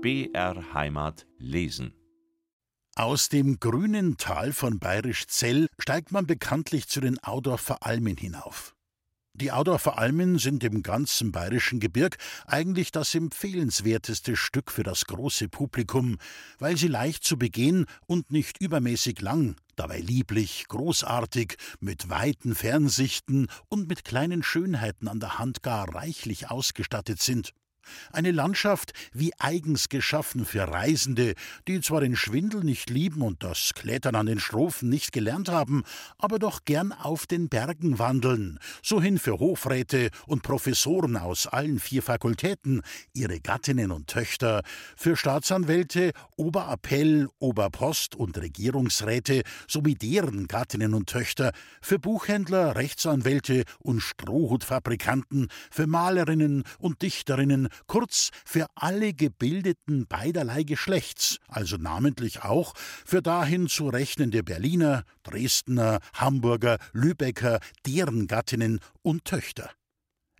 BR Heimat lesen. Aus dem grünen Tal von Bayerisch-Zell steigt man bekanntlich zu den Audorfer Almen hinauf. Die Audorfer Almen sind im ganzen bayerischen Gebirg eigentlich das empfehlenswerteste Stück für das große Publikum, weil sie leicht zu begehen und nicht übermäßig lang, dabei lieblich, großartig, mit weiten Fernsichten und mit kleinen Schönheiten an der Hand gar reichlich ausgestattet sind. Eine Landschaft wie eigens geschaffen für Reisende, die zwar den Schwindel nicht lieben und das Klettern an den Strophen nicht gelernt haben, aber doch gern auf den Bergen wandeln, so hin für Hofräte und Professoren aus allen vier Fakultäten, ihre Gattinnen und Töchter, für Staatsanwälte, Oberappell, Oberpost und Regierungsräte sowie deren Gattinnen und Töchter, für Buchhändler, Rechtsanwälte und Strohhutfabrikanten, für Malerinnen und Dichterinnen, kurz für alle Gebildeten beiderlei Geschlechts, also namentlich auch für dahin zu rechnende Berliner, Dresdner, Hamburger, Lübecker, deren Gattinnen und Töchter.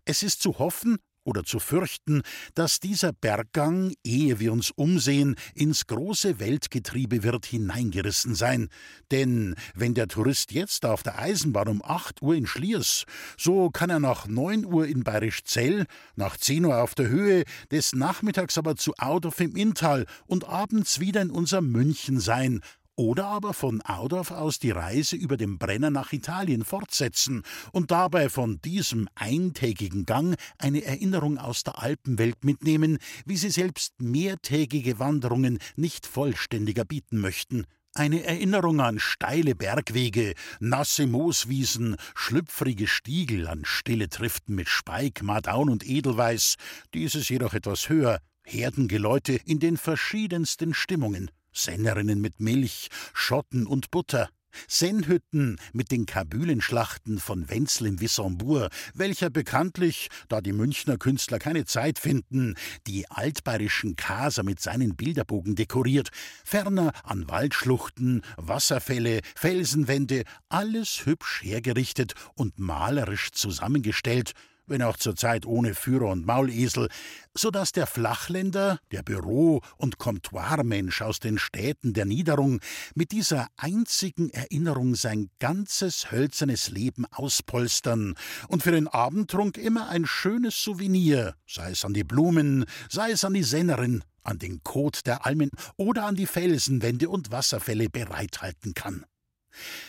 Es ist zu hoffen, oder zu fürchten, dass dieser Berggang, ehe wir uns umsehen, ins große Weltgetriebe wird hineingerissen sein. Denn wenn der Tourist jetzt auf der Eisenbahn um acht Uhr in Schliers, so kann er nach neun Uhr in Bayerisch-Zell, nach zehn Uhr auf der Höhe, des Nachmittags aber zu Audorf im Inntal und abends wieder in unser München sein, oder aber von Audorf aus die Reise über den Brenner nach Italien fortsetzen und dabei von diesem eintägigen Gang eine Erinnerung aus der Alpenwelt mitnehmen, wie sie selbst mehrtägige Wanderungen nicht vollständiger bieten möchten. Eine Erinnerung an steile Bergwege, nasse Mooswiesen, schlüpfrige Stiegel, an stille Triften mit Speik, Mardaun und Edelweiß, dieses jedoch etwas höher, Herdengeläute in den verschiedensten Stimmungen. Sennerinnen mit Milch, Schotten und Butter, Sennhütten mit den Kabülenschlachten von Wenzel im Wissembourg, welcher bekanntlich, da die Münchner Künstler keine Zeit finden, die altbayerischen Kaser mit seinen Bilderbogen dekoriert, ferner an Waldschluchten, Wasserfälle, Felsenwände, alles hübsch hergerichtet und malerisch zusammengestellt, wenn auch zurzeit ohne Führer und Maulesel, so dass der Flachländer, der Büro- und Comptoirmensch aus den Städten der Niederung mit dieser einzigen Erinnerung sein ganzes hölzernes Leben auspolstern und für den Abendtrunk immer ein schönes Souvenir, sei es an die Blumen, sei es an die Sennerin, an den Kot der Almen oder an die Felsenwände und Wasserfälle bereithalten kann.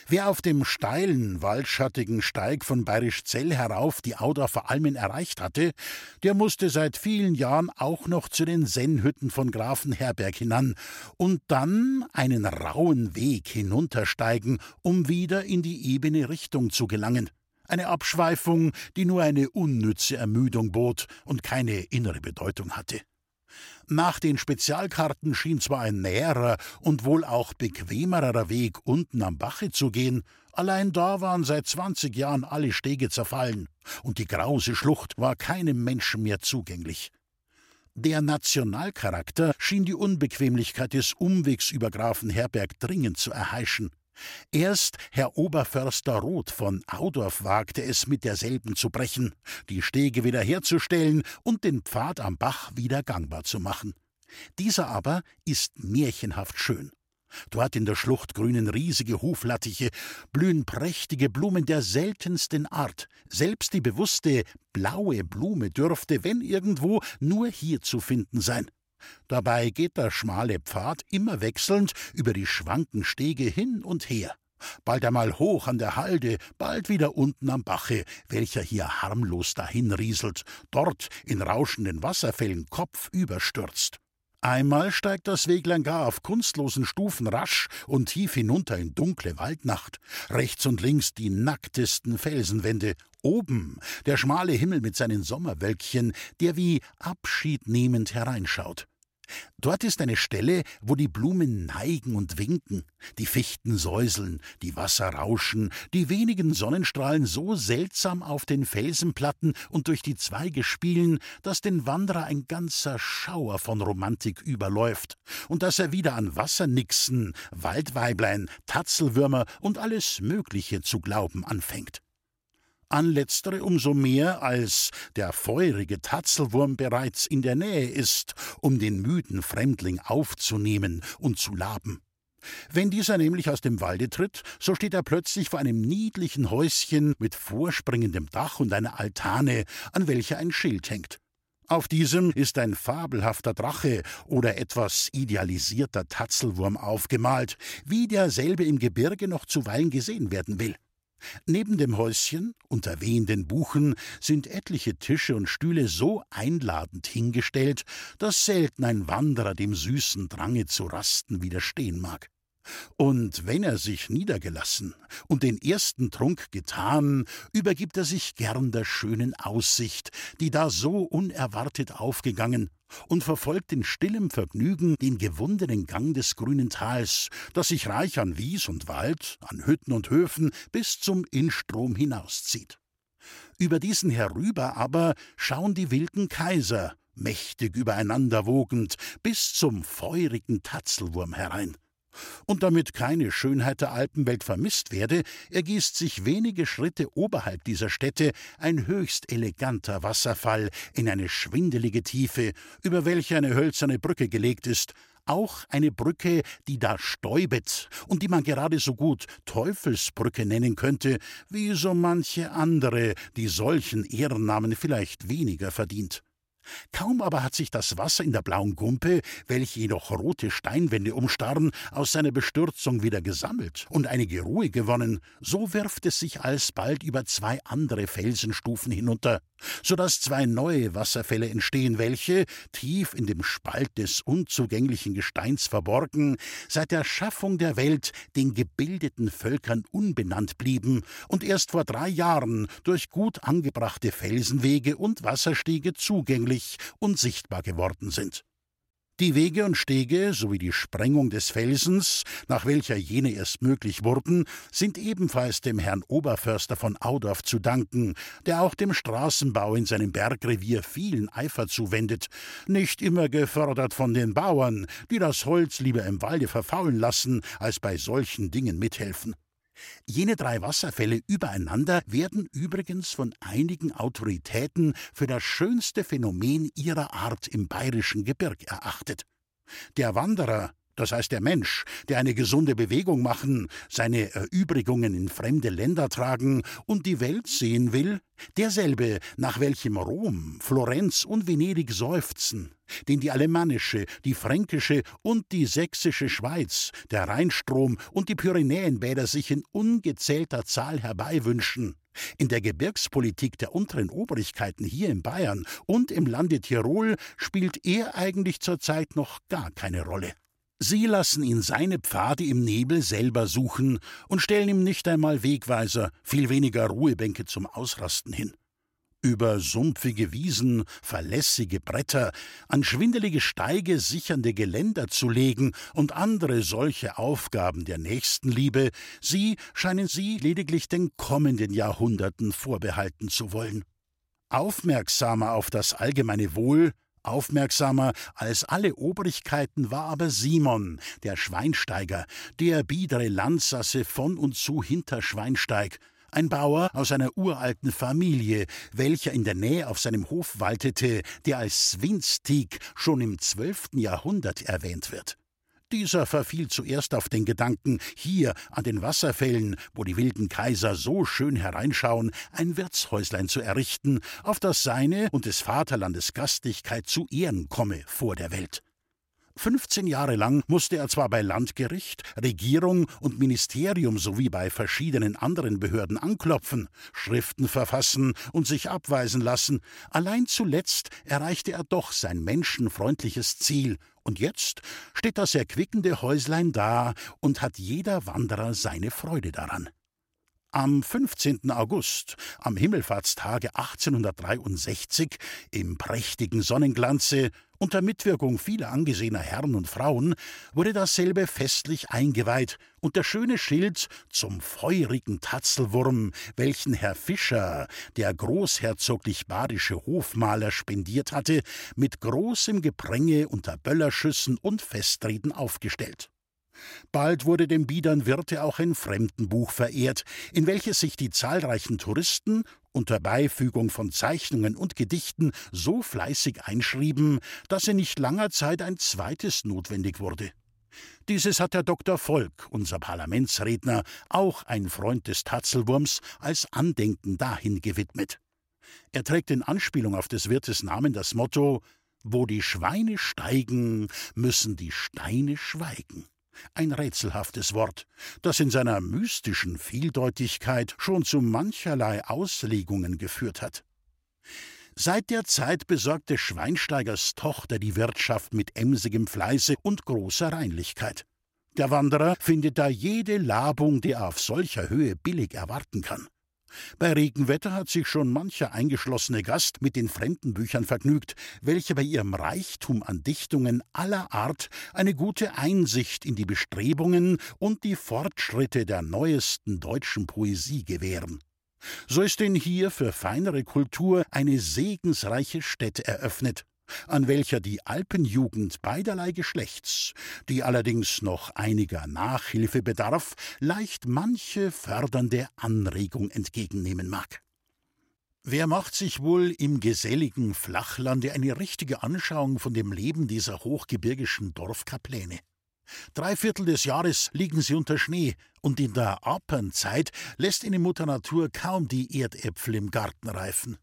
Wer auf dem steilen, waldschattigen Steig von Bayerischzell herauf die Audorfer Almen erreicht hatte, der musste seit vielen Jahren auch noch zu den Sennhütten von Grafenherberg hinan und dann einen rauen Weg hinuntersteigen, um wieder in die ebene Richtung zu gelangen. Eine Abschweifung, die nur eine unnütze Ermüdung bot und keine innere Bedeutung hatte. Nach den Spezialkarten schien zwar ein näherer und wohl auch bequemerer Weg unten am Bache zu gehen, allein da waren seit zwanzig Jahren alle Stege zerfallen, und die grause Schlucht war keinem Menschen mehr zugänglich. Der Nationalcharakter schien die Unbequemlichkeit des Umwegs über Grafenherberg dringend zu erheischen. Erst Herr Oberförster Roth von Audorf wagte es, mit derselben zu brechen, die Stege wiederherzustellen und den Pfad am Bach wieder gangbar zu machen. Dieser aber ist märchenhaft schön. Dort in der Schlucht grünen riesige Huflattiche, blühen prächtige Blumen der seltensten Art. Selbst die bewusste blaue Blume dürfte, wenn irgendwo, nur hier zu finden sein. Dabei geht der schmale Pfad immer wechselnd über die schwanken Stege hin und her. Bald einmal hoch an der Halde, bald wieder unten am Bache, welcher hier harmlos dahinrieselt, dort in rauschenden Wasserfällen kopfüber stürzt. Einmal steigt das Weglein gar auf kunstlosen Stufen rasch und tief hinunter in dunkle Waldnacht. Rechts und links die nacktesten Felsenwände. Oben der schmale Himmel mit seinen Sommerwölkchen, der wie abschiednehmend hereinschaut. Dort ist eine Stelle, wo die Blumen neigen und winken, die Fichten säuseln, die Wasser rauschen, die wenigen Sonnenstrahlen so seltsam auf den Felsenplatten und durch die Zweige spielen, dass den Wanderer ein ganzer Schauer von Romantik überläuft und dass er wieder an Wassernixen, Waldweiblein, Tatzelwürmer und alles Mögliche zu glauben anfängt. An letztere umso mehr, als der feurige Tatzelwurm bereits in der Nähe ist, um den müden Fremdling aufzunehmen und zu laben. Wenn dieser nämlich aus dem Walde tritt, so steht er plötzlich vor einem niedlichen Häuschen mit vorspringendem Dach und einer Altane, an welcher ein Schild hängt. Auf diesem ist ein fabelhafter Drache oder etwas idealisierter Tatzelwurm aufgemalt, wie derselbe im Gebirge noch zuweilen gesehen werden will. Neben dem Häuschen, unter wehenden Buchen, sind etliche Tische und Stühle so einladend hingestellt, dass selten ein Wanderer dem süßen Drange zu rasten widerstehen mag. Und wenn er sich niedergelassen und den ersten Trunk getan, übergibt er sich gern der schönen Aussicht, die da so unerwartet aufgegangen, und verfolgt in stillem Vergnügen den gewundenen Gang des grünen Tals, das sich reich an Wies und Wald, an Hütten und Höfen bis zum Innstrom hinauszieht. Über diesen herüber aber schauen die wilden Kaiser, mächtig übereinander wogend, bis zum feurigen Tatzelwurm herein. Und damit keine Schönheit der Alpenwelt vermisst werde, ergießt sich wenige Schritte oberhalb dieser Stätte ein höchst eleganter Wasserfall in eine schwindelige Tiefe, über welche eine hölzerne Brücke gelegt ist, auch eine Brücke, die da stäubet und die man gerade so gut Teufelsbrücke nennen könnte, wie so manche andere, die solchen Ehrennamen vielleicht weniger verdient. Kaum aber hat sich das Wasser in der blauen Gumpe, welche jedoch rote Steinwände umstarren, aus seiner Bestürzung wieder gesammelt und einige Ruhe gewonnen, so wirft es sich alsbald über zwei andere Felsenstufen hinunter, so dass zwei neue Wasserfälle entstehen, welche, tief in dem Spalt des unzugänglichen Gesteins verborgen, seit der Schaffung der Welt den gebildeten Völkern unbenannt blieben und erst vor drei Jahren durch gut angebrachte Felsenwege und Wasserstege zugänglich deutlich und sichtbar geworden sind. Die Wege und Stege sowie die Sprengung des Felsens, nach welcher jene erst möglich wurden, sind ebenfalls dem Herrn Oberförster von Audorf zu danken, der auch dem Straßenbau in seinem Bergrevier vielen Eifer zuwendet, nicht immer gefördert von den Bauern, die das Holz lieber im Walde verfaulen lassen, als bei solchen Dingen mithelfen. Jene drei Wasserfälle übereinander werden übrigens von einigen Autoritäten für das schönste Phänomen ihrer Art im bayerischen Gebirg erachtet. Der Wanderer, das heißt der Mensch, der eine gesunde Bewegung machen, seine Erübrigungen in fremde Länder tragen und die Welt sehen will, derselbe, nach welchem Rom, Florenz und Venedig seufzen, den die alemannische, die fränkische und die sächsische Schweiz, der Rheinstrom und die Pyrenäenbäder sich in ungezählter Zahl herbeiwünschen, in der Gebirgspolitik der unteren Obrigkeiten hier in Bayern und im Lande Tirol spielt er eigentlich zurzeit noch gar keine Rolle. Sie lassen ihn seine Pfade im Nebel selber suchen und stellen ihm nicht einmal Wegweiser, viel weniger Ruhebänke zum Ausrasten hin. Über sumpfige Wiesen, verlässige Bretter, an schwindelige Steige sichernde Geländer zu legen und andere solche Aufgaben der Nächstenliebe, sie scheinen sie lediglich den kommenden Jahrhunderten vorbehalten zu wollen. Aufmerksamer auf das allgemeine Wohl, Aufmerksamer als alle Obrigkeiten war aber Simon, der Schweinsteiger, der biedere Landsasse von und zu Hinterschweinsteig, ein Bauer aus einer uralten Familie, welcher in der Nähe auf seinem Hof waltete, der als Swinstig schon im zwölften Jahrhundert erwähnt wird. Dieser verfiel zuerst auf den Gedanken, hier an den Wasserfällen, wo die wilden Kaiser so schön hereinschauen, ein Wirtshäuslein zu errichten, auf das seine und des Vaterlandes Gastlichkeit zu Ehren komme vor der Welt. 15 Jahre lang musste er zwar bei Landgericht, Regierung und Ministerium sowie bei verschiedenen anderen Behörden anklopfen, Schriften verfassen und sich abweisen lassen, allein zuletzt erreichte er doch sein menschenfreundliches Ziel, und jetzt steht das erquickende Häuslein da und hat jeder Wanderer seine Freude daran. Am 15. August, am Himmelfahrtstage 1863, im prächtigen Sonnenglanze, unter Mitwirkung vieler angesehener Herren und Frauen, wurde dasselbe festlich eingeweiht und der schöne Schild zum feurigen Tatzelwurm, welchen Herr Fischer, der großherzoglich badische Hofmaler, spendiert hatte, mit großem Gepränge unter Böllerschüssen und Festreden aufgestellt. Bald wurde dem biedern Wirte auch ein Fremdenbuch verehrt, in welches sich die zahlreichen Touristen unter Beifügung von Zeichnungen und Gedichten so fleißig einschrieben, dass in nicht langer Zeit ein zweites notwendig wurde. Dieses hat der Dr. Volk, unser Parlamentsredner, auch ein Freund des Tatzelwurms, als Andenken dahin gewidmet. Er trägt in Anspielung auf des Wirtes Namen das Motto Wo die Schweine steigen, müssen die Steine schweigen ein rätselhaftes Wort, das in seiner mystischen Vieldeutigkeit schon zu mancherlei Auslegungen geführt hat. Seit der Zeit besorgte Schweinsteigers Tochter die Wirtschaft mit emsigem Fleiße und großer Reinlichkeit. Der Wanderer findet da jede Labung, die er auf solcher Höhe billig erwarten kann. Bei Regenwetter hat sich schon mancher eingeschlossene Gast mit den Fremdenbüchern vergnügt, welche bei ihrem Reichtum an Dichtungen aller Art eine gute Einsicht in die Bestrebungen und die Fortschritte der neuesten deutschen Poesie gewähren. So ist denn hier für feinere Kultur eine segensreiche Stätte eröffnet, an welcher die Alpenjugend beiderlei Geschlechts, die allerdings noch einiger Nachhilfe bedarf, leicht manche fördernde Anregung entgegennehmen mag. Wer macht sich wohl im geselligen Flachlande eine richtige Anschauung von dem Leben dieser hochgebirgischen Dorfkapläne? Drei Viertel des Jahres liegen sie unter Schnee, und in der Apernzeit lässt ihnen Mutter Natur kaum die Erdäpfel im Garten reifen.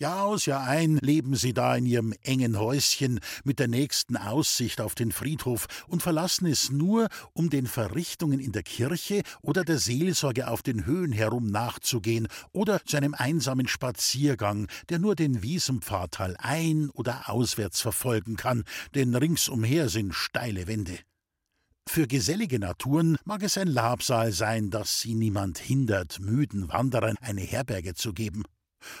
Jahr aus, Jahr ein leben sie da in ihrem engen Häuschen mit der nächsten Aussicht auf den Friedhof und verlassen es nur, um den Verrichtungen in der Kirche oder der Seelsorge auf den Höhen herum nachzugehen oder zu einem einsamen Spaziergang, der nur den Wiesenpfadtal ein- oder auswärts verfolgen kann, denn ringsumher sind steile Wände. Für gesellige Naturen mag es ein Labsal sein, dass sie niemand hindert, müden Wanderern eine Herberge zu geben.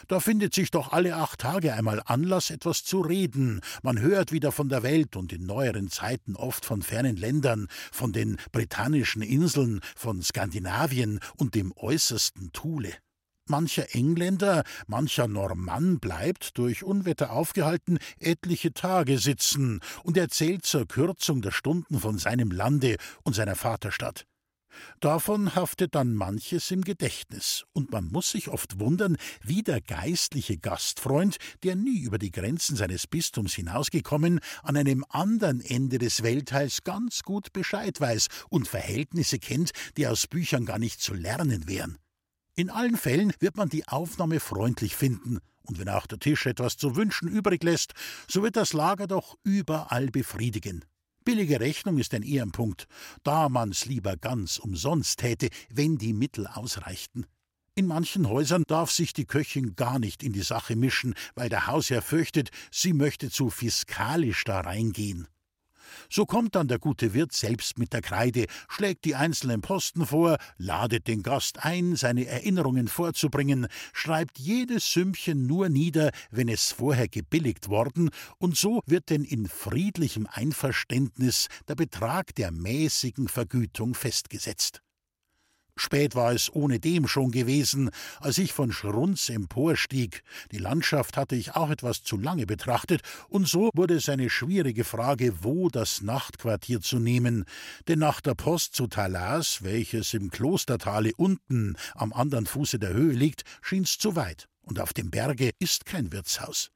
Da findet sich doch alle acht Tage einmal Anlass, etwas zu reden. Man hört wieder von der Welt und in neueren Zeiten oft von fernen Ländern, von den britannischen Inseln, von Skandinavien und dem äußersten Thule. Mancher Engländer, mancher Normann bleibt, durch Unwetter aufgehalten, etliche Tage sitzen und erzählt zur Kürzung der Stunden von seinem Lande und seiner Vaterstadt. Davon haftet dann manches im Gedächtnis, und man muss sich oft wundern, wie der geistliche Gastfreund, der nie über die Grenzen seines Bistums hinausgekommen, an einem anderen Ende des Weltteils ganz gut Bescheid weiß und Verhältnisse kennt, die aus Büchern gar nicht zu lernen wären. In allen Fällen wird man die Aufnahme freundlich finden, und wenn auch der Tisch etwas zu wünschen übrig lässt, so wird das Lager doch überall befriedigen. Billige Rechnung ist ein Ehrenpunkt, da man's lieber ganz umsonst täte, wenn die Mittel ausreichten. In manchen Häusern darf sich die Köchin gar nicht in die Sache mischen, weil der Hausherr fürchtet, sie möchte zu fiskalisch da reingehen. So kommt dann der gute Wirt selbst mit der Kreide, schlägt die einzelnen Posten vor, ladet den Gast ein, seine Erinnerungen vorzubringen, schreibt jedes Sümmchen nur nieder, wenn es vorher gebilligt worden, und so wird denn in friedlichem Einverständnis der Betrag der mäßigen Vergütung festgesetzt. Spät war es ohnedem schon gewesen, als ich von Schrunz emporstieg. Die Landschaft hatte ich auch etwas zu lange betrachtet, und so wurde es eine schwierige Frage, wo das Nachtquartier zu nehmen. Denn nach der Post zu Talas, welches im Klostertale unten am anderen Fuße der Höhe liegt, schien's zu weit, und auf dem Berge ist kein Wirtshaus.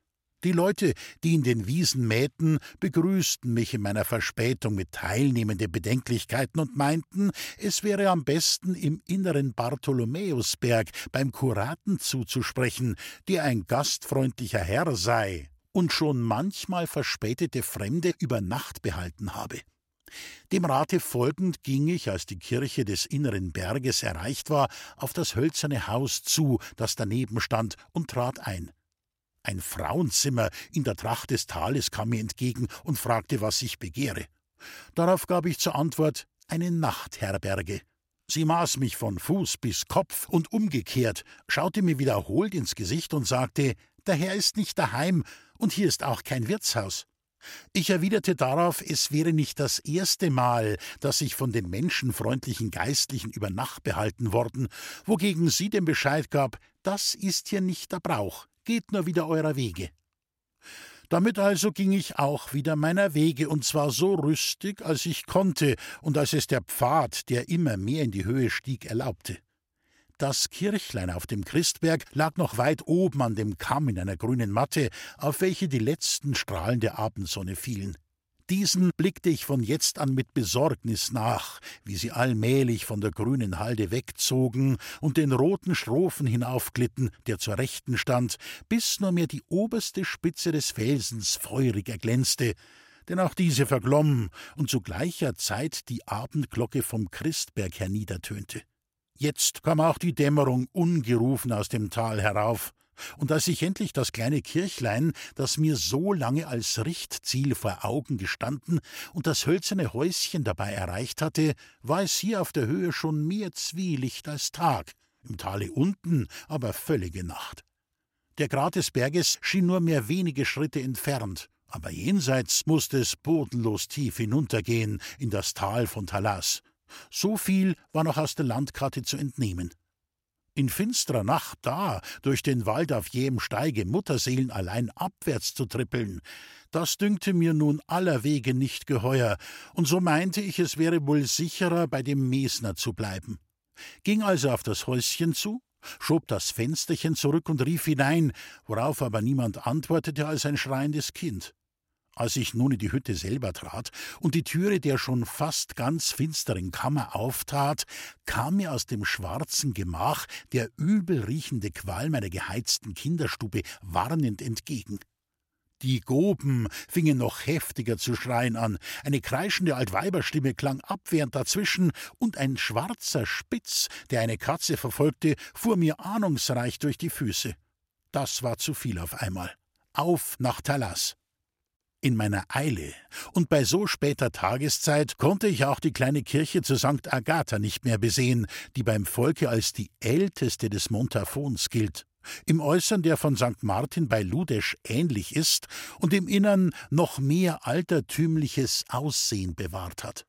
Die Leute, die in den Wiesen mähten, begrüßten mich in meiner Verspätung mit teilnehmenden Bedenklichkeiten und meinten, es wäre am besten im inneren Bartholomäusberg beim Kuraten zuzusprechen, der ein gastfreundlicher Herr sei und schon manchmal verspätete Fremde über Nacht behalten habe. Dem Rate folgend ging ich, als die Kirche des inneren Berges erreicht war, auf das hölzerne Haus zu, das daneben stand, und trat ein. Ein Frauenzimmer in der Tracht des Tales kam mir entgegen und fragte, was ich begehre. Darauf gab ich zur Antwort eine Nachtherberge. Sie maß mich von Fuß bis Kopf und umgekehrt, schaute mir wiederholt ins Gesicht und sagte, der Herr ist nicht daheim und hier ist auch kein Wirtshaus. Ich erwiderte darauf, es wäre nicht das erste Mal, dass ich von den menschenfreundlichen Geistlichen über Nacht behalten worden, wogegen sie den Bescheid gab, das ist hier nicht der Brauch, geht nur wieder eurer Wege. Damit also ging ich auch wieder meiner Wege, und zwar so rüstig, als ich konnte und als es der Pfad, der immer mehr in die Höhe stieg, erlaubte. Das Kirchlein auf dem Christberg lag noch weit oben an dem Kamm in einer grünen Matte, auf welche die letzten Strahlen der Abendsonne fielen. Diesen blickte ich von jetzt an mit Besorgnis nach, wie sie allmählich von der grünen Halde wegzogen und den roten Strophen hinaufglitten, der zur Rechten stand, bis nur mehr die oberste Spitze des Felsens feurig erglänzte, denn auch diese verglomm und zu gleicher Zeit die Abendglocke vom Christberg herniedertönte. Jetzt kam auch die Dämmerung ungerufen aus dem Tal herauf, und als ich endlich das kleine Kirchlein, das mir so lange als Richtziel vor Augen gestanden und das hölzerne Häuschen dabei erreicht hatte, war es hier auf der Höhe schon mehr Zwielicht als Tag, im Tale unten aber völlige Nacht. Der Grat des Berges schien nur mehr wenige Schritte entfernt, aber jenseits musste es bodenlos tief hinuntergehen in das Tal von Talas. So viel war noch aus der Landkarte zu entnehmen. In finsterer Nacht da, durch den Wald auf jähem Steige Mutterseelen allein abwärts zu trippeln, das dünkte mir nun aller Wege nicht geheuer, und so meinte ich, es wäre wohl sicherer, bei dem Mesner zu bleiben. Ging also auf das Häuschen zu, schob das Fensterchen zurück und rief hinein, worauf aber niemand antwortete als ein schreiendes Kind. Als ich nun in die Hütte selber trat und die Türe der schon fast ganz finsteren Kammer auftat, kam mir aus dem schwarzen Gemach der übel riechende Qualm meiner geheizten Kinderstube warnend entgegen. Die Goben fingen noch heftiger zu schreien an, eine kreischende Altweiberstimme klang abwehrend dazwischen, und ein schwarzer Spitz, der eine Katze verfolgte, fuhr mir ahnungsreich durch die Füße. Das war zu viel auf einmal. Auf nach Talas! In meiner Eile und bei so später Tageszeit konnte ich auch die kleine Kirche zu St. Agatha nicht mehr besehen, die beim Volke als die älteste des Montafons gilt. Im Äußern der von St. Martin bei Ludesch ähnlich ist und im Innern noch mehr altertümliches Aussehen bewahrt hat.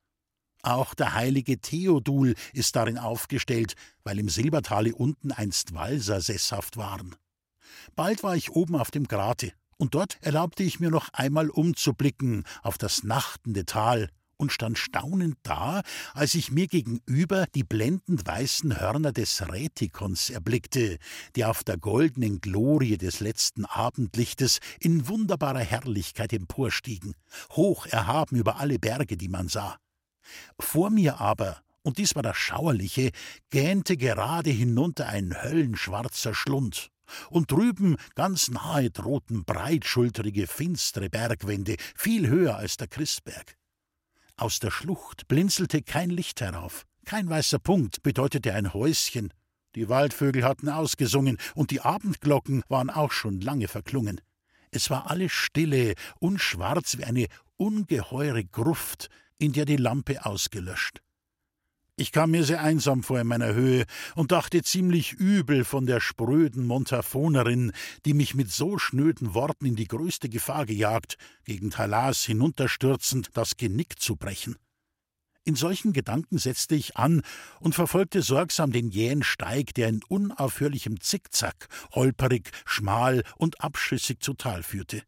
Auch der heilige Theodul ist darin aufgestellt, weil im Silbertale unten einst Walser sesshaft waren. Bald war ich oben auf dem Grate und dort erlaubte ich mir noch einmal umzublicken auf das nachtende Tal und stand staunend da, als ich mir gegenüber die blendend weißen Hörner des Rätikons erblickte, die auf der goldenen Glorie des letzten Abendlichtes in wunderbarer Herrlichkeit emporstiegen, hoch erhaben über alle Berge, die man sah. Vor mir aber, und dies war das Schauerliche, gähnte gerade hinunter ein höllenschwarzer Schlund, und drüben ganz nahe drohten breitschultrige, finstere Bergwände, viel höher als der Christberg. Aus der Schlucht blinzelte kein Licht herauf, kein weißer Punkt bedeutete ein Häuschen. Die Waldvögel hatten ausgesungen und die Abendglocken waren auch schon lange verklungen. Es war alles stille und schwarz wie eine ungeheure Gruft, in der die Lampe ausgelöscht. Ich kam mir sehr einsam vor in meiner Höhe und dachte ziemlich übel von der spröden Montafonerin, die mich mit so schnöden Worten in die größte Gefahr gejagt, gegen Talas hinunterstürzend das Genick zu brechen. In solchen Gedanken setzte ich an und verfolgte sorgsam den jähen Steig, der in unaufhörlichem Zickzack, holperig, schmal und abschüssig zu Tal führte.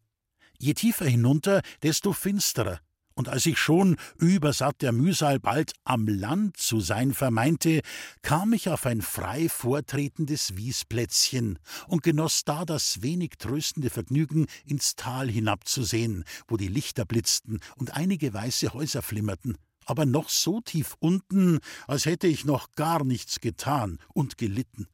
Je tiefer hinunter, desto finsterer, und als ich schon, übersatt der Mühsal, bald am Land zu sein vermeinte, kam ich auf ein frei vortretendes Wiesplätzchen und genoss da das wenig tröstende Vergnügen, ins Tal hinabzusehen, wo die Lichter blitzten und einige weiße Häuser flimmerten, aber noch so tief unten, als hätte ich noch gar nichts getan und gelitten.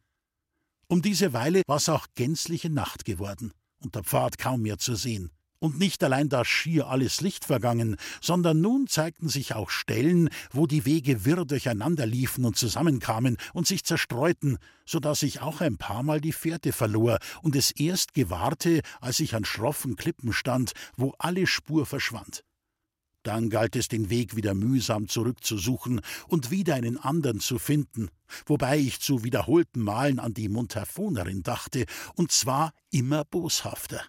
Um diese Weile war's auch gänzliche Nacht geworden und der Pfad kaum mehr zu sehen. Und nicht allein da schier alles Licht vergangen, sondern nun zeigten sich auch Stellen, wo die Wege wirr durcheinander liefen und zusammenkamen und sich zerstreuten, so dass ich auch ein paar Mal die Fährte verlor und es erst gewahrte, als ich an schroffen Klippen stand, wo alle Spur verschwand. Dann galt es, den Weg wieder mühsam zurückzusuchen und wieder einen andern zu finden, wobei ich zu wiederholten Malen an die Montafonerin dachte, und zwar immer boshafter.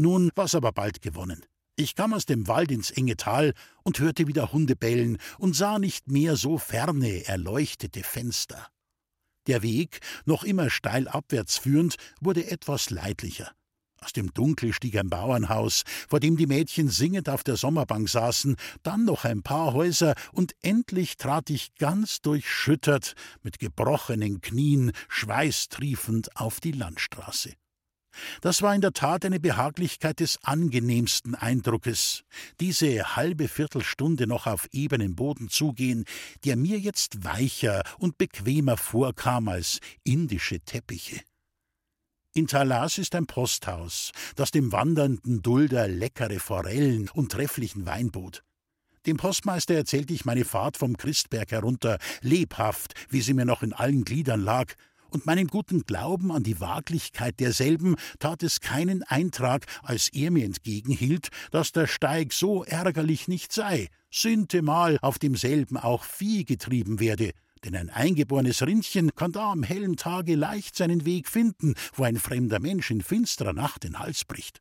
Nun war's aber bald gewonnen. Ich kam aus dem Wald ins enge Tal und hörte wieder Hunde bellen und sah nicht mehr so ferne, erleuchtete Fenster. Der Weg, noch immer steil abwärts führend, wurde etwas leidlicher. Aus dem Dunkel stieg ein Bauernhaus, vor dem die Mädchen singend auf der Sommerbank saßen, dann noch ein paar Häuser, und endlich trat ich ganz durchschüttert, mit gebrochenen Knien, schweißtriefend auf die Landstraße. Das war in der Tat eine Behaglichkeit des angenehmsten Eindruckes, diese halbe Viertelstunde noch auf ebenem Boden zugehen, der mir jetzt weicher und bequemer vorkam als indische Teppiche. In Talas ist ein Posthaus, das dem wandernden Dulder leckere Forellen und trefflichen Wein bot. Dem Postmeister erzählte ich meine Fahrt vom Christberg herunter, lebhaft, wie sie mir noch in allen Gliedern lag, und meinem guten Glauben an die Waglichkeit derselben tat es keinen Eintrag, als er mir entgegenhielt, dass der Steig so ärgerlich nicht sei, sintemal auf demselben auch Vieh getrieben werde, denn ein eingeborenes Rindchen kann da am hellen Tage leicht seinen Weg finden, wo ein fremder Mensch in finsterer Nacht den Hals bricht.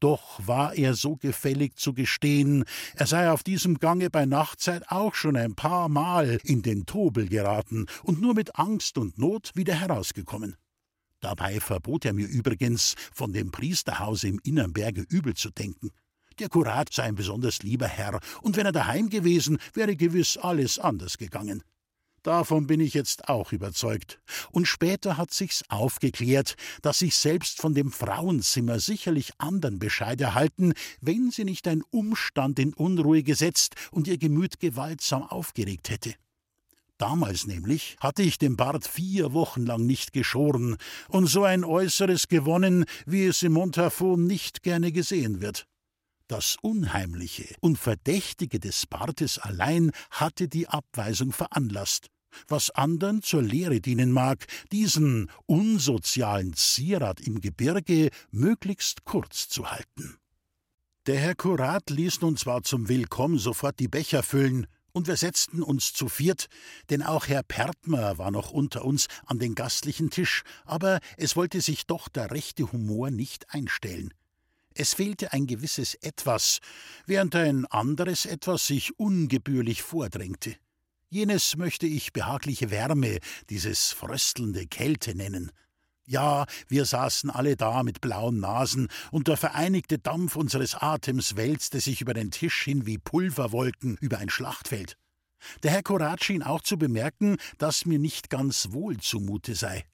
Doch war er so gefällig zu gestehen, er sei auf diesem Gange bei Nachtzeit auch schon ein paar Mal in den Tobel geraten und nur mit Angst und Not wieder herausgekommen. Dabei verbot er mir übrigens, von dem Priesterhause im Innern Berge übel zu denken. Der Kurat sei ein besonders lieber Herr, und wenn er daheim gewesen, wäre gewiss alles anders gegangen. Davon bin ich jetzt auch überzeugt. Und später hat sich's aufgeklärt, dass sich selbst von dem Frauenzimmer sicherlich andern Bescheid erhalten, wenn sie nicht ein Umstand in Unruhe gesetzt und ihr Gemüt gewaltsam aufgeregt hätte. Damals nämlich hatte ich den Bart vier Wochen lang nicht geschoren und so ein Äußeres gewonnen, wie es im Montafon nicht gerne gesehen wird. Das Unheimliche und Verdächtige des Bartes allein hatte die Abweisung veranlasst, was andern zur Lehre dienen mag, diesen unsozialen Zierat im Gebirge möglichst kurz zu halten. Der Herr Kurat ließ nun zwar zum Willkommen sofort die Becher füllen, und wir setzten uns zu viert, denn auch Herr Pertmer war noch unter uns an den gastlichen Tisch, aber es wollte sich doch der rechte Humor nicht einstellen. Es fehlte ein gewisses Etwas, während ein anderes Etwas sich ungebührlich vordrängte. Jenes möchte ich behagliche Wärme, dieses fröstelnde Kälte nennen. Ja, wir saßen alle da mit blauen Nasen, und der vereinigte Dampf unseres Atems wälzte sich über den Tisch hin wie Pulverwolken über ein Schlachtfeld. Der Herr Korat schien auch zu bemerken, dass mir nicht ganz wohl zumute sei.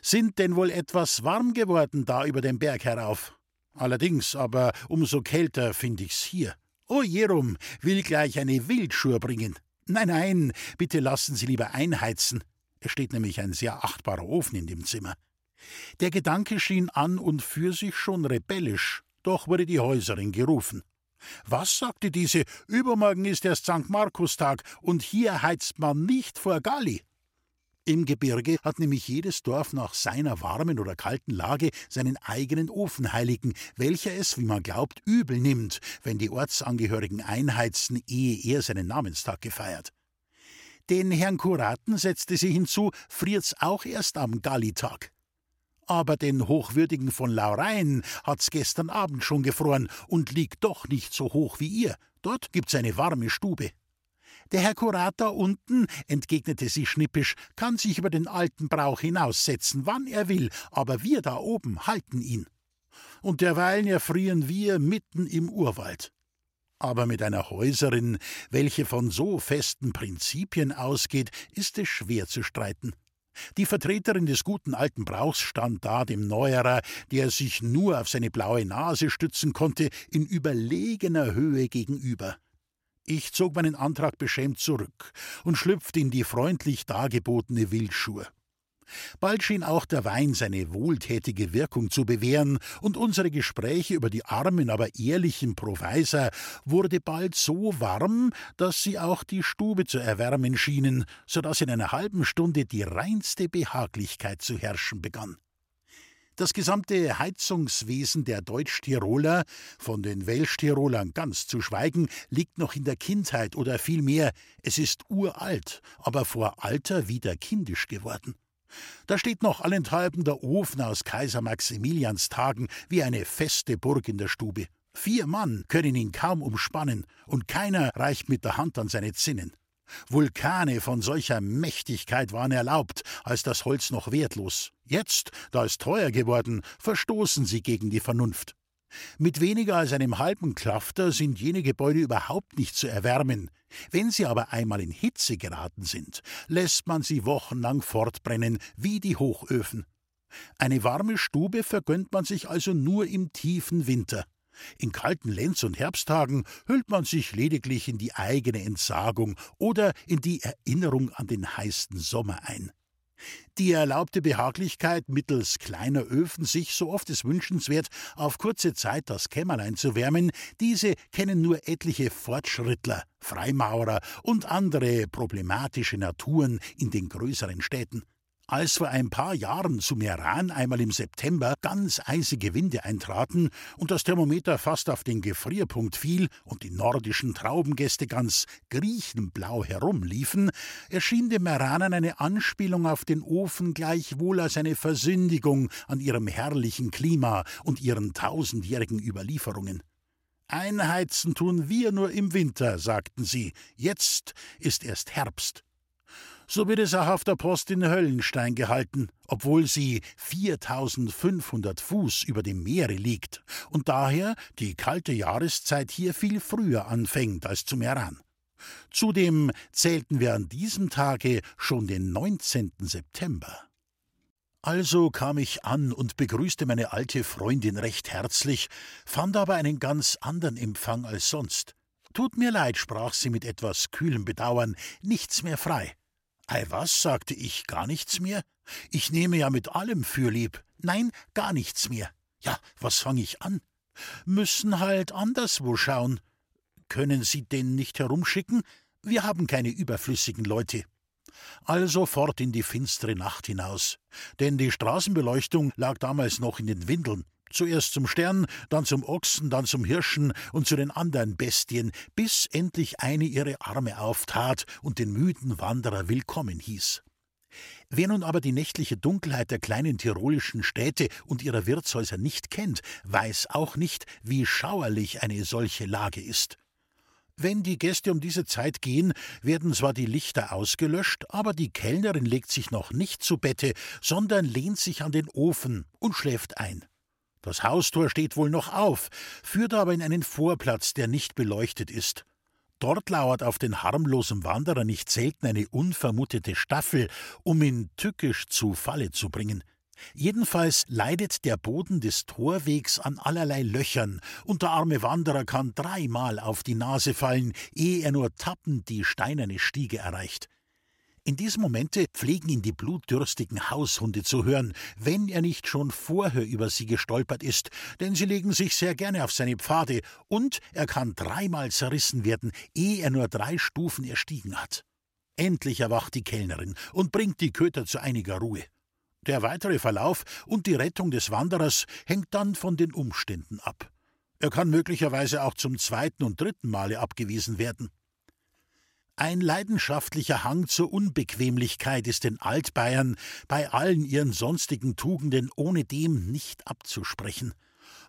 Sind denn wohl etwas warm geworden da über den Berg herauf? Allerdings, aber umso kälter finde ich's hier. O Jerum, will gleich eine Wildschur bringen. Nein, nein, bitte lassen Sie lieber einheizen. Es steht nämlich ein sehr achtbarer Ofen in dem Zimmer. Der Gedanke schien an und für sich schon rebellisch, doch wurde die Häuserin gerufen. Was sagte diese? Übermorgen ist erst St. Markustag und hier heizt man nicht vor Galli. Im Gebirge hat nämlich jedes Dorf nach seiner warmen oder kalten Lage seinen eigenen Ofenheiligen, welcher es, wie man glaubt, übel nimmt, wenn die Ortsangehörigen einheizen, ehe er seinen Namenstag gefeiert. Den Herrn Kuraten setzte sie hinzu, friert's auch erst am Gallitag. Aber den Hochwürdigen von Laurein hat's gestern Abend schon gefroren und liegt doch nicht so hoch wie ihr. Dort gibt's eine warme Stube. Der Herr Kurator unten, entgegnete sie schnippisch, kann sich über den alten Brauch hinaussetzen, wann er will, aber wir da oben halten ihn. Und derweilen erfrieren wir mitten im Urwald. Aber mit einer Häuserin, welche von so festen Prinzipien ausgeht, ist es schwer zu streiten. Die Vertreterin des guten alten Brauchs stand da dem Neuerer, der sich nur auf seine blaue Nase stützen konnte, in überlegener Höhe gegenüber. Ich zog meinen Antrag beschämt zurück und schlüpfte in die freundlich dargebotene Wildschur. Bald schien auch der Wein seine wohltätige Wirkung zu bewähren, und unsere Gespräche über die armen, aber ehrlichen Proveiser wurde bald so warm, dass sie auch die Stube zu erwärmen schienen, so dass in einer halben Stunde die reinste Behaglichkeit zu herrschen begann. Das gesamte Heizungswesen der Deutsch-Tiroler, von den Welsch-Tirolern ganz zu schweigen, liegt noch in der Kindheit oder vielmehr, es ist uralt, aber vor Alter wieder kindisch geworden. Da steht noch allenthalben der Ofen aus Kaiser Maximilians Tagen wie eine feste Burg in der Stube. Vier Mann können ihn kaum umspannen, und keiner reicht mit der Hand an seine Zinnen. Vulkane von solcher Mächtigkeit waren erlaubt, als das Holz noch wertlos. Jetzt, da es teuer geworden, verstoßen sie gegen die Vernunft. Mit weniger als einem halben Klafter sind jene Gebäude überhaupt nicht zu erwärmen. Wenn sie aber einmal in Hitze geraten sind, lässt man sie wochenlang fortbrennen wie die Hochöfen. Eine warme Stube vergönnt man sich also nur im tiefen Winter. In kalten Lenz- und Herbsttagen hüllt man sich lediglich in die eigene Entsagung oder in die Erinnerung an den heißen Sommer ein. Die erlaubte Behaglichkeit mittels kleiner Öfen, sich, so oft es wünschenswert, auf kurze Zeit das Kämmerlein zu wärmen, diese kennen nur etliche Fortschrittler, Freimaurer und andere problematische Naturen in den größeren Städten. Als vor ein paar Jahren zu Meran einmal im September ganz eisige Winde eintraten und das Thermometer fast auf den Gefrierpunkt fiel und die nordischen Traubengäste ganz griechenblau herumliefen, erschien den Meranern eine Anspielung auf den Ofen gleichwohl als eine Versündigung an ihrem herrlichen Klima und ihren tausendjährigen Überlieferungen. Einheizen tun wir nur im Winter, sagten sie, jetzt ist erst Herbst. So wird es auch auf der Post in Höllenstein gehalten, obwohl sie 4500 Fuß über dem Meere liegt und daher die kalte Jahreszeit hier viel früher anfängt als zu Meran. Zudem zählten wir an diesem Tage schon den 19. September. Also kam ich an und begrüßte meine alte Freundin recht herzlich, fand aber einen ganz anderen Empfang als sonst. Tut mir leid, sprach sie mit etwas kühlem Bedauern, nichts mehr frei. Ei was, sagte ich, gar nichts mehr? Ich nehme ja mit allem fürlieb. Nein, gar nichts mehr. Ja, was fang ich an? Müssen halt anderswo schauen. Können Sie denn nicht herumschicken? Wir haben keine überflüssigen Leute. Also fort in die finstere Nacht hinaus. Denn die Straßenbeleuchtung lag damals noch in den Windeln. Zuerst zum Stern, dann zum Ochsen, dann zum Hirschen und zu den anderen Bestien, bis endlich eine ihre Arme auftat und den müden Wanderer willkommen hieß. Wer nun aber die nächtliche Dunkelheit der kleinen tirolischen Städte und ihrer Wirtshäuser nicht kennt, weiß auch nicht, wie schauerlich eine solche Lage ist. Wenn die Gäste um diese Zeit gehen, werden zwar die Lichter ausgelöscht, aber die Kellnerin legt sich noch nicht zu Bette, sondern lehnt sich an den Ofen und schläft ein. Das Haustor steht wohl noch auf, führt aber in einen Vorplatz, der nicht beleuchtet ist. Dort lauert auf den harmlosen Wanderer nicht selten eine unvermutete Staffel, um ihn tückisch zu Falle zu bringen. Jedenfalls leidet der Boden des Torwegs an allerlei Löchern, und der arme Wanderer kann dreimal auf die Nase fallen, ehe er nur tappend die steinerne Stiege erreicht. In diesem Momente pflegen ihn die blutdürstigen Haushunde zu hören, wenn er nicht schon vorher über sie gestolpert ist, denn sie legen sich sehr gerne auf seine Pfade, und er kann dreimal zerrissen werden, ehe er nur drei Stufen erstiegen hat. Endlich erwacht die Kellnerin und bringt die Köter zu einiger Ruhe. Der weitere Verlauf und die Rettung des Wanderers hängt dann von den Umständen ab. Er kann möglicherweise auch zum zweiten und dritten Male abgewiesen werden. Ein leidenschaftlicher Hang zur Unbequemlichkeit ist den Altbayern bei allen ihren sonstigen Tugenden ohnedem nicht abzusprechen.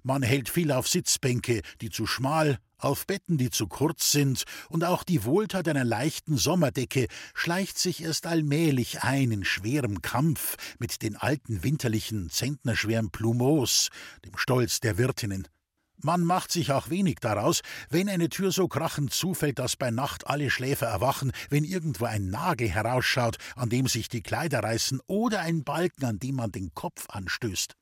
Man hält viel auf Sitzbänke, die zu schmal, auf Betten, die zu kurz sind, und auch die Wohltat einer leichten Sommerdecke schleicht sich erst allmählich ein in schwerem Kampf mit den alten winterlichen, zentnerschweren Plumeaus, dem Stolz der Wirtinnen. Man macht sich auch wenig daraus, wenn eine Tür so krachend zufällt, dass bei Nacht alle Schläfer erwachen, wenn irgendwo ein Nagel herausschaut, an dem sich die Kleider reißen, oder ein Balken, an dem man den Kopf anstößt.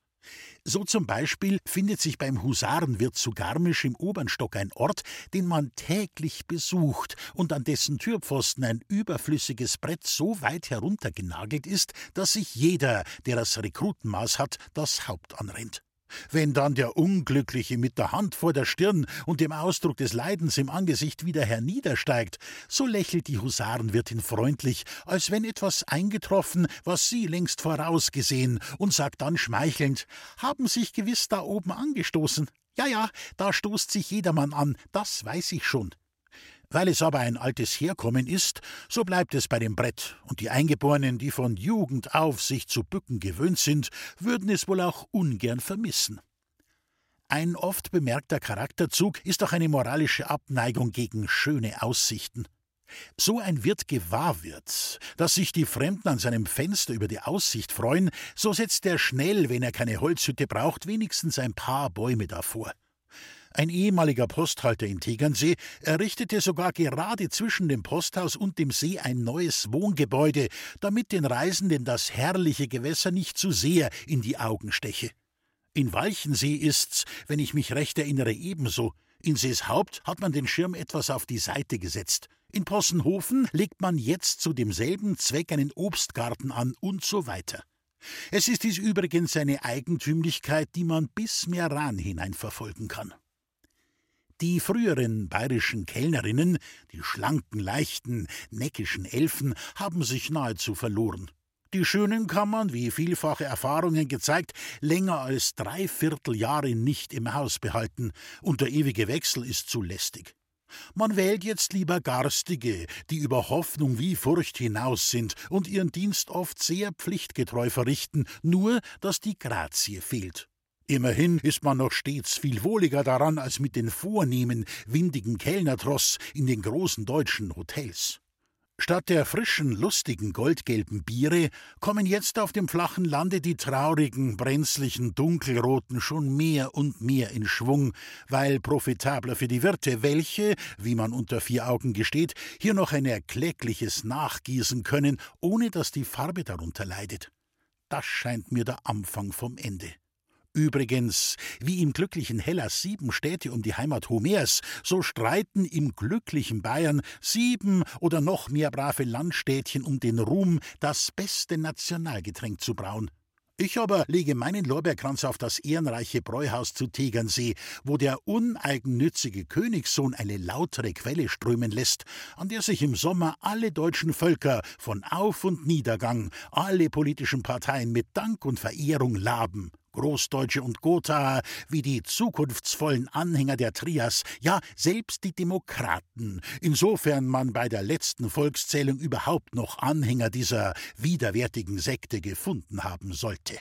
So zum Beispiel findet sich beim Husarenwirt zu Garmisch im Obernstock ein Ort, den man täglich besucht und an dessen Türpfosten ein überflüssiges Brett so weit heruntergenagelt ist, dass sich jeder, der das Rekrutenmaß hat, das Haupt anrennt. Wenn dann der Unglückliche mit der Hand vor der Stirn und dem Ausdruck des Leidens im Angesicht wieder herniedersteigt, so lächelt die Husarenwirtin freundlich, als wenn etwas eingetroffen, was sie längst vorausgesehen, und sagt dann schmeichelnd: Haben sich gewiss da oben angestoßen? Ja, ja, da stoßt sich jedermann an, das weiß ich schon. Weil es aber ein altes Herkommen ist, so bleibt es bei dem Brett, und die Eingeborenen, die von Jugend auf sich zu bücken gewöhnt sind, würden es wohl auch ungern vermissen. Ein oft bemerkter Charakterzug ist auch eine moralische Abneigung gegen schöne Aussichten. So ein Wirt gewahr wird, dass sich die Fremden an seinem Fenster über die Aussicht freuen, so setzt er schnell, wenn er keine Holzhütte braucht, wenigstens ein paar Bäume davor. Ein ehemaliger Posthalter in Tegernsee errichtete sogar gerade zwischen dem Posthaus und dem See ein neues Wohngebäude, damit den Reisenden das herrliche Gewässer nicht zu sehr in die Augen steche. In Walchensee ist's, wenn ich mich recht erinnere, ebenso. In Seeshaupt hat man den Schirm etwas auf die Seite gesetzt. In Possenhofen legt man jetzt zu demselben Zweck einen Obstgarten an und so weiter. Es ist dies übrigens eine Eigentümlichkeit, die man bis Meran hinein verfolgen kann. Die früheren bayerischen Kellnerinnen, die schlanken, leichten, neckischen Elfen, haben sich nahezu verloren. Die schönen kann man, wie vielfache Erfahrungen gezeigt, länger als drei Vierteljahre nicht im Haus behalten, und der ewige Wechsel ist zu lästig. Man wählt jetzt lieber Garstige, die über Hoffnung wie Furcht hinaus sind und ihren Dienst oft sehr pflichtgetreu verrichten, nur dass die Grazie fehlt. Immerhin ist man noch stets viel wohliger daran als mit den vornehmen, windigen Kellnertross in den großen deutschen Hotels. Statt der frischen, lustigen, goldgelben Biere kommen jetzt auf dem flachen Lande die traurigen, brenzlichen, dunkelroten schon mehr und mehr in Schwung, weil profitabler für die Wirte, welche, wie man unter vier Augen gesteht, hier noch ein erklägliches nachgießen können, ohne dass die Farbe darunter leidet. Das scheint mir der Anfang vom Ende. Übrigens, wie im glücklichen Hellas sieben Städte um die Heimat Homers, so streiten im glücklichen Bayern sieben oder noch mehr brave Landstädtchen um den Ruhm, das beste Nationalgetränk zu brauen. Ich aber lege meinen Lorbeerkranz auf das ehrenreiche Bräuhaus zu Tegernsee, wo der uneigennützige Königssohn eine lautere Quelle strömen lässt, an der sich im Sommer alle deutschen Völker von Auf- und Niedergang, alle politischen Parteien mit Dank und Verehrung laben. Großdeutsche und Gotha, wie die zukunftsvollen Anhänger der Trias, ja selbst die Demokraten, insofern man bei der letzten Volkszählung überhaupt noch Anhänger dieser widerwärtigen Sekte gefunden haben sollte.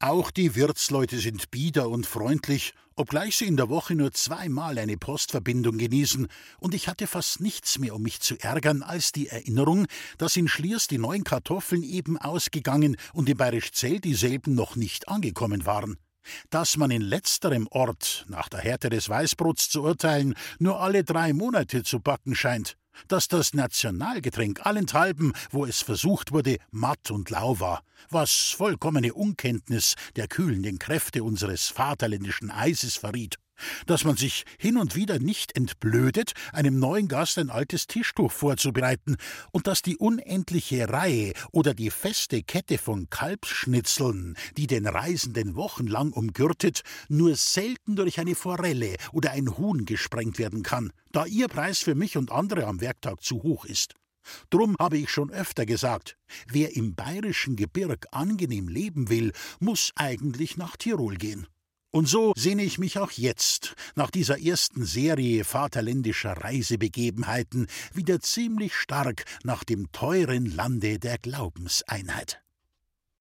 Auch die Wirtsleute sind bieder und freundlich, obgleich sie in der Woche nur zweimal eine Postverbindung genießen, und ich hatte fast nichts mehr, um mich zu ärgern, als die Erinnerung, dass in Schliers die neuen Kartoffeln eben ausgegangen und in Bayerisch Zell dieselben noch nicht angekommen waren. Dass man in letzterem Ort, nach der Härte des Weißbrots zu urteilen, nur alle drei Monate zu backen scheint, dass das Nationalgetränk allenthalben, wo es versucht wurde, matt und lau war, was vollkommene Unkenntnis der kühlenden Kräfte unseres vaterländischen Eises verriet dass man sich hin und wieder nicht entblödet, einem neuen Gast ein altes Tischtuch vorzubereiten und dass die unendliche Reihe oder die feste Kette von Kalbsschnitzeln, die den Reisenden wochenlang umgürtet, nur selten durch eine Forelle oder ein Huhn gesprengt werden kann, da ihr Preis für mich und andere am Werktag zu hoch ist. Drum habe ich schon öfter gesagt, wer im bayerischen Gebirg angenehm leben will, muss eigentlich nach Tirol gehen. Und so sehne ich mich auch jetzt, nach dieser ersten Serie vaterländischer Reisebegebenheiten, wieder ziemlich stark nach dem teuren Lande der Glaubenseinheit.